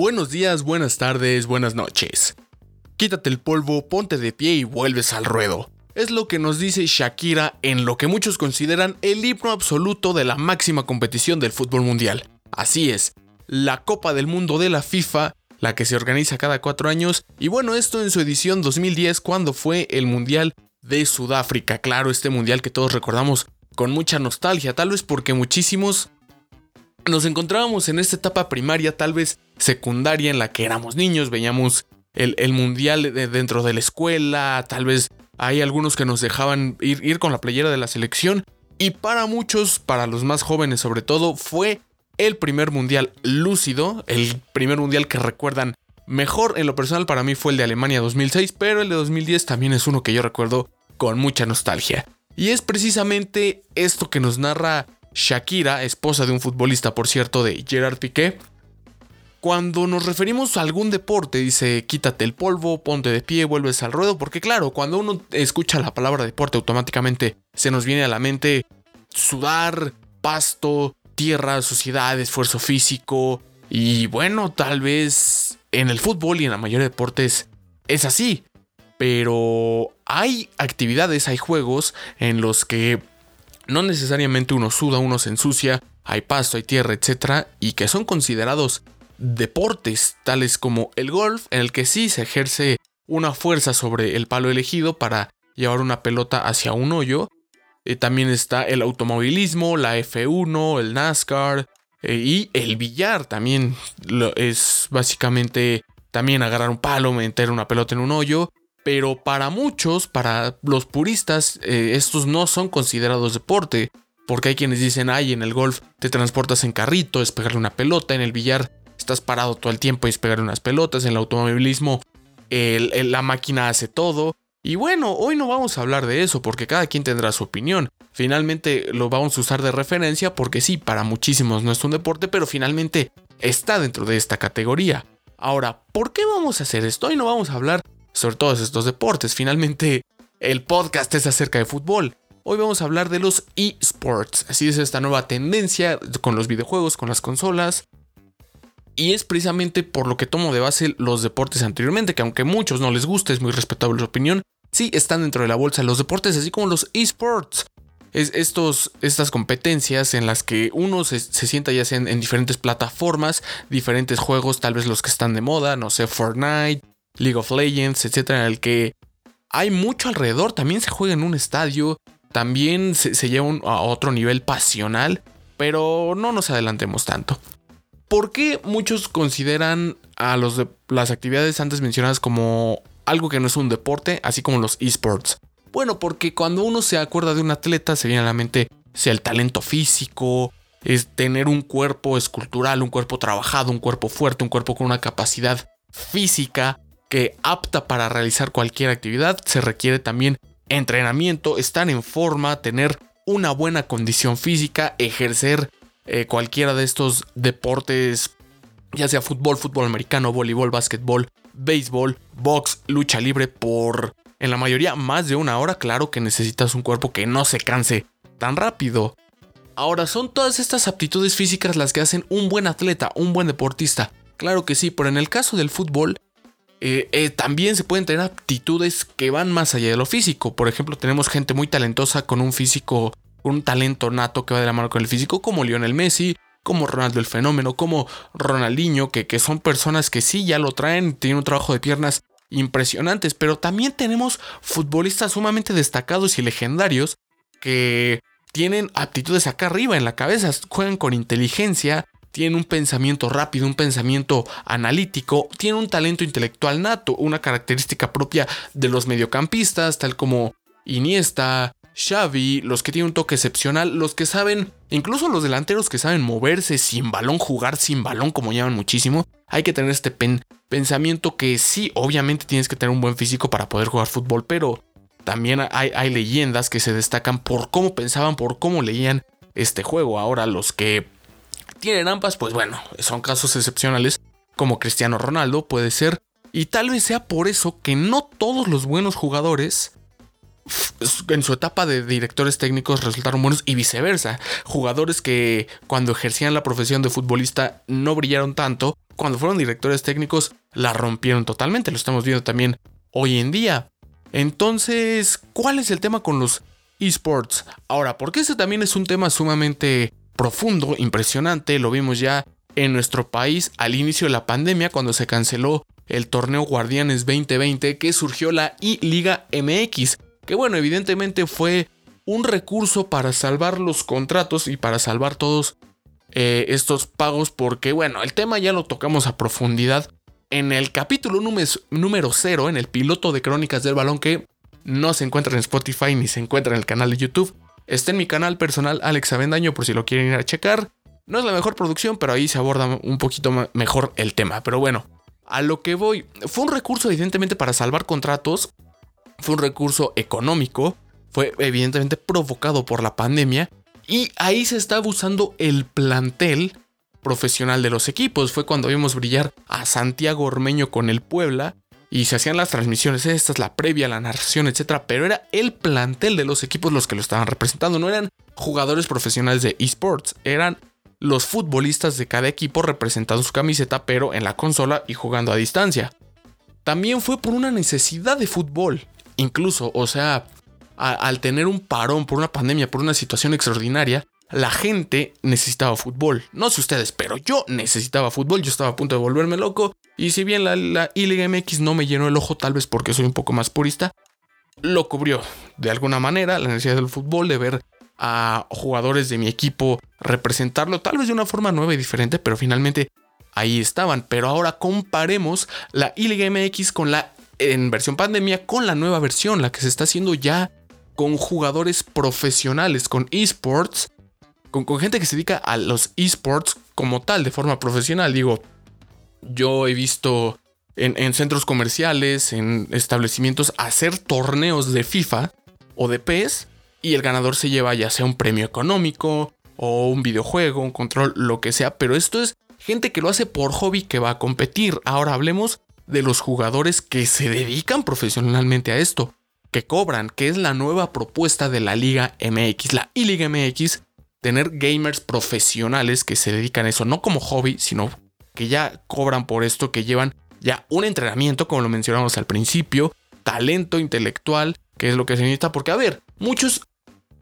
Buenos días, buenas tardes, buenas noches. Quítate el polvo, ponte de pie y vuelves al ruedo. Es lo que nos dice Shakira en lo que muchos consideran el himno absoluto de la máxima competición del fútbol mundial. Así es, la Copa del Mundo de la FIFA, la que se organiza cada cuatro años, y bueno, esto en su edición 2010 cuando fue el Mundial de Sudáfrica. Claro, este Mundial que todos recordamos con mucha nostalgia, tal vez porque muchísimos nos encontrábamos en esta etapa primaria, tal vez secundaria, en la que éramos niños, veíamos el, mundial dentro de la escuela, tal vez hay algunos que nos dejaban ir, ir con la playera de la selección. Y para muchos, para los más jóvenes sobre todo, fue el primer mundial lúcido, el primer mundial que recuerdan mejor. En lo personal para mí fue el de Alemania 2006, pero el de 2010 también es uno que yo recuerdo con mucha nostalgia. Y es precisamente esto que nos narra Shakira, esposa de un futbolista, por cierto, de Gerard Piqué. Cuando nos referimos a algún deporte, dice quítate el polvo, ponte de pie, vuelves al ruedo, porque claro, cuando uno escucha la palabra deporte, automáticamente se nos viene a la mente sudar, pasto, tierra, suciedad, esfuerzo físico. Y bueno, tal vez en el fútbol y en la mayoría de deportes es así. Pero hay actividades, hay juegos en los que no necesariamente uno suda, uno se ensucia, hay pasto, hay tierra, etc. Y que son considerados deportes, tales como el golf, en el que sí se ejerce una fuerza sobre el palo elegido para llevar una pelota hacia un hoyo. Eh, también está el automovilismo, la F1, el NASCAR eh, y el billar también es básicamente también agarrar un palo, meter una pelota en un hoyo. Pero para muchos, para los puristas, eh, estos no son considerados deporte. Porque hay quienes dicen, ay, en el golf te transportas en carrito, es pegarle una pelota, en el billar estás parado todo el tiempo y es pegarle unas pelotas, en el automovilismo la máquina hace todo. Y bueno, hoy no vamos a hablar de eso porque cada quien tendrá su opinión. Finalmente lo vamos a usar de referencia porque sí, para muchísimos no es un deporte, pero finalmente está dentro de esta categoría. Ahora, ¿por qué vamos a hacer esto? Hoy no vamos a hablar sobre todos estos deportes. Finalmente, el podcast es acerca de fútbol. Hoy vamos a hablar de los esports. Así es esta nueva tendencia con los videojuegos, con las consolas. Y es precisamente por lo que tomo de base los deportes anteriormente, que aunque a muchos no les guste, es muy respetable su opinión, sí están dentro de la bolsa los deportes, así como los esports. Es estos, estas competencias en las que uno se, sienta ya sea en, en, diferentes plataformas, diferentes juegos, tal vez los que están de moda, no sé, Fortnite, League of Legends, etcétera, en el que hay mucho alrededor. También se juega en un estadio, también se, lleva a otro nivel pasional, pero no nos adelantemos tanto. ¿Por qué muchos consideran a las actividades antes mencionadas como algo que no es un deporte, así como los esports? Bueno, porque cuando uno se acuerda de un atleta se viene a la mente sea el talento físico, es tener un cuerpo escultural, un cuerpo trabajado, un cuerpo fuerte, un cuerpo con una capacidad física que apta para realizar cualquier actividad, se requiere también entrenamiento, estar en forma, tener una buena condición física, ejercer eh, cualquiera de estos deportes, ya sea fútbol, fútbol americano, voleibol, básquetbol, béisbol, box, lucha libre, por en la mayoría más de una hora, claro que necesitas un cuerpo que no se canse tan rápido. Ahora, ¿son todas estas aptitudes físicas las que hacen un buen atleta, un buen deportista? Claro que sí, pero en el caso del fútbol, eh, eh, también se pueden tener aptitudes que van más allá de lo físico. Por ejemplo, tenemos gente muy talentosa con un físico, un talento nato que va de la mano con el físico, como Lionel Messi, como Ronaldo el Fenómeno, como Ronaldinho, que, que son personas que sí ya lo traen, tienen un trabajo de piernas impresionantes, pero también tenemos futbolistas sumamente destacados y legendarios que tienen aptitudes acá arriba en la cabeza, juegan con inteligencia, tiene un pensamiento rápido, un pensamiento analítico, tiene un talento intelectual nato, una característica propia de los mediocampistas, tal como Iniesta, Xavi, los que tienen un toque excepcional, los que saben, incluso los delanteros que saben moverse sin balón, jugar sin balón, como llaman muchísimo, hay que tener este pensamiento que sí, obviamente tienes que tener un buen físico para poder jugar fútbol, pero también hay, hay leyendas que se destacan por cómo pensaban, por cómo leían este juego. Ahora los que tienen ambas, pues bueno, son casos excepcionales, como Cristiano Ronaldo puede ser, y tal vez sea por eso que no todos los buenos jugadores en su etapa de directores técnicos resultaron buenos y viceversa. Jugadores que cuando ejercían la profesión de futbolista no brillaron tanto, cuando fueron directores técnicos la rompieron totalmente. Lo estamos viendo también hoy en día. Entonces, ¿cuál es el tema con los esports? Ahora, porque ese también es un tema sumamente profundo, impresionante, lo vimos ya en nuestro país al inicio de la pandemia cuando se canceló el torneo Guardianes 2020 que surgió la I-Liga MX que bueno, evidentemente fue un recurso para salvar los contratos y para salvar todos eh, estos pagos, porque bueno, el tema ya lo tocamos a profundidad en el capítulo número 0, en el piloto de Crónicas del Balón, que no se encuentra en Spotify ni se encuentra en el canal de YouTube. Está en mi canal personal Alex Avendaño por si lo quieren ir a checar. No es la mejor producción, pero ahí se aborda un poquito mejor el tema. Pero bueno, a lo que voy, fue un recurso evidentemente para salvar contratos fue un recurso económico, fue evidentemente provocado por la pandemia y ahí se está usando el plantel profesional de los equipos. Fue cuando vimos brillar a Santiago Ormeño con el Puebla y se hacían las transmisiones, esta es la previa, la narración, etcétera, pero era el plantel de los equipos los que lo estaban representando, no eran jugadores profesionales de esports, eran los futbolistas de cada equipo representando su camiseta, pero en la consola y jugando a distancia. También fue por una necesidad de fútbol. Incluso, o sea, al tener un parón por una pandemia, por una situación extraordinaria, la gente necesitaba fútbol. No sé ustedes, pero yo necesitaba fútbol. Yo estaba a punto de volverme loco. Y si bien la, la MX no me llenó el ojo, tal vez porque soy un poco más purista, lo cubrió de alguna manera la necesidad del fútbol, de ver a jugadores de mi equipo representarlo, tal vez de una forma nueva y diferente, pero finalmente ahí estaban. Pero ahora comparemos la I-Liga MX con la en versión pandemia con la nueva versión, la que se está haciendo ya con jugadores profesionales, con esports, con, gente que se dedica a los esports como tal, de forma profesional. Digo, yo he visto en, en, centros comerciales, en establecimientos, hacer torneos de FIFA o de PES y el ganador se lleva ya sea un premio económico o un videojuego, un control, lo que sea, pero esto es gente que lo hace por hobby que va a competir. Ahora hablemos de los jugadores que se dedican profesionalmente a esto, que cobran, que es la nueva propuesta de la Liga MX, la I-Liga MX, tener gamers profesionales que se dedican a eso, no como hobby, sino que ya cobran por esto, que llevan ya un entrenamiento, como lo mencionamos al principio, talento intelectual, que es lo que se necesita, porque a ver, muchos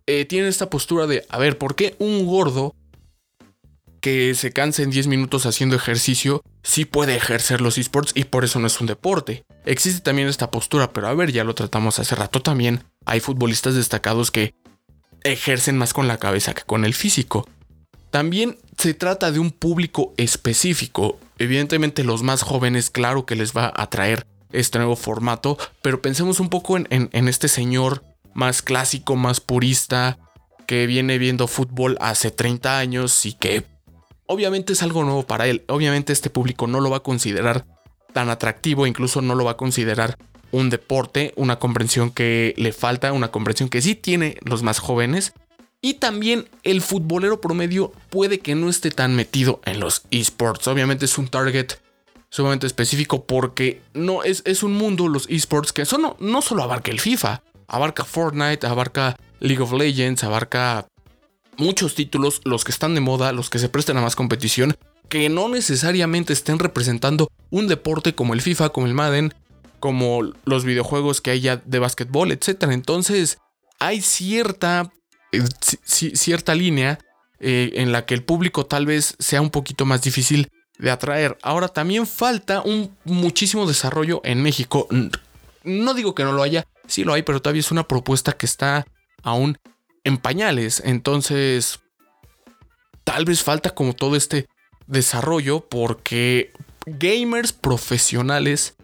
eh, tienen esta postura de, a ver, ¿por qué un gordo que se canse en 10 minutos haciendo ejercicio, sí puede ejercer los esports y por eso no es un deporte. Existe también esta postura, pero a ver, ya lo tratamos hace rato también. Hay futbolistas destacados que ejercen más con la cabeza que con el físico. También se trata de un público específico. Evidentemente los más jóvenes, claro que les va a atraer este nuevo formato, pero pensemos un poco en, en este señor más clásico, más purista, que viene viendo fútbol hace 30 años y que obviamente es algo nuevo para él. Obviamente este público no lo va a considerar tan atractivo, incluso no lo va a considerar un deporte, una comprensión que le falta, una comprensión que sí tiene los más jóvenes. Y también el futbolero promedio puede que no esté tan metido en los esports. Obviamente es un target sumamente específico porque no es, es un mundo, los esports, que eso no, no solo abarca el FIFA, abarca Fortnite, abarca League of Legends, abarca muchos títulos, los que están de moda, los que se prestan a más competición, que no necesariamente estén representando un deporte como el FIFA, como el Madden, como los videojuegos que hay ya de básquetbol, etc. Entonces, hay cierta, eh, cierta línea eh, en la que el público tal vez sea un poquito más difícil de atraer. Ahora, también falta un muchísimo desarrollo en México. No digo que no lo haya, sí lo hay, pero todavía es una propuesta que está aún en pañales. Entonces, tal vez falta como todo este desarrollo porque gamers profesionales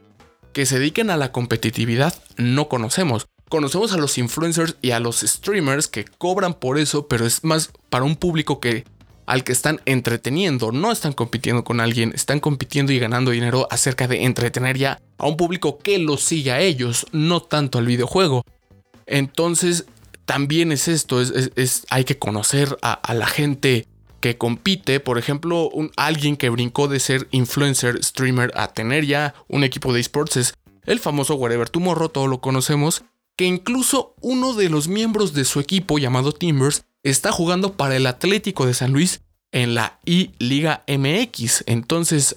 que se dediquen a la competitividad no conocemos. Conocemos a los influencers y a los streamers que cobran por eso, pero es más para un público que al que están entreteniendo, no están compitiendo con alguien, están compitiendo y ganando dinero acerca de entretener ya a un público que los sigue a ellos, no tanto al videojuego. Entonces, también es esto, es, hay que conocer a, la gente que compite, por ejemplo, alguien que brincó de ser influencer, streamer a tener ya un equipo de esports es el famoso Whatever Tomorrow, todos lo conocemos, que incluso uno de los miembros de su equipo llamado Timbers está jugando para el Atlético de San Luis en la I-Liga MX. Entonces,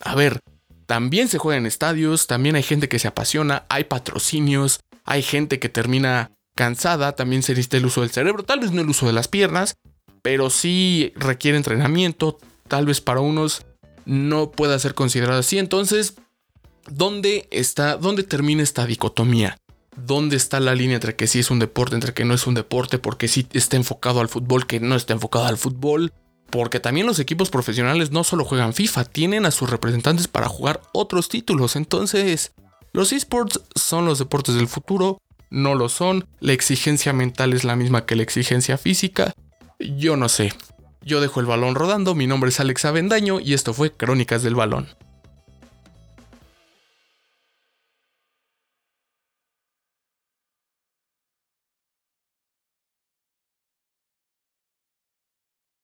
a ver, también se juega en estadios, también hay gente que se apasiona, hay patrocinios, hay gente que termina cansada, también se necesita el uso del cerebro, tal vez no el uso de las piernas, pero sí requiere entrenamiento, tal vez para unos no pueda ser considerado así. Entonces, ¿dónde está, dónde termina esta dicotomía? ¿Dónde está la línea entre que sí es un deporte, entre que no es un deporte, porque sí está enfocado al fútbol, que no está enfocado al fútbol? Porque también los equipos profesionales no solo juegan FIFA, tienen a sus representantes para jugar otros títulos. Entonces, los esports son los deportes del futuro, no lo son, la exigencia mental es la misma que la exigencia física. Yo no sé. Yo dejo el balón rodando, mi nombre es Alex Avendaño y esto fue Crónicas del Balón.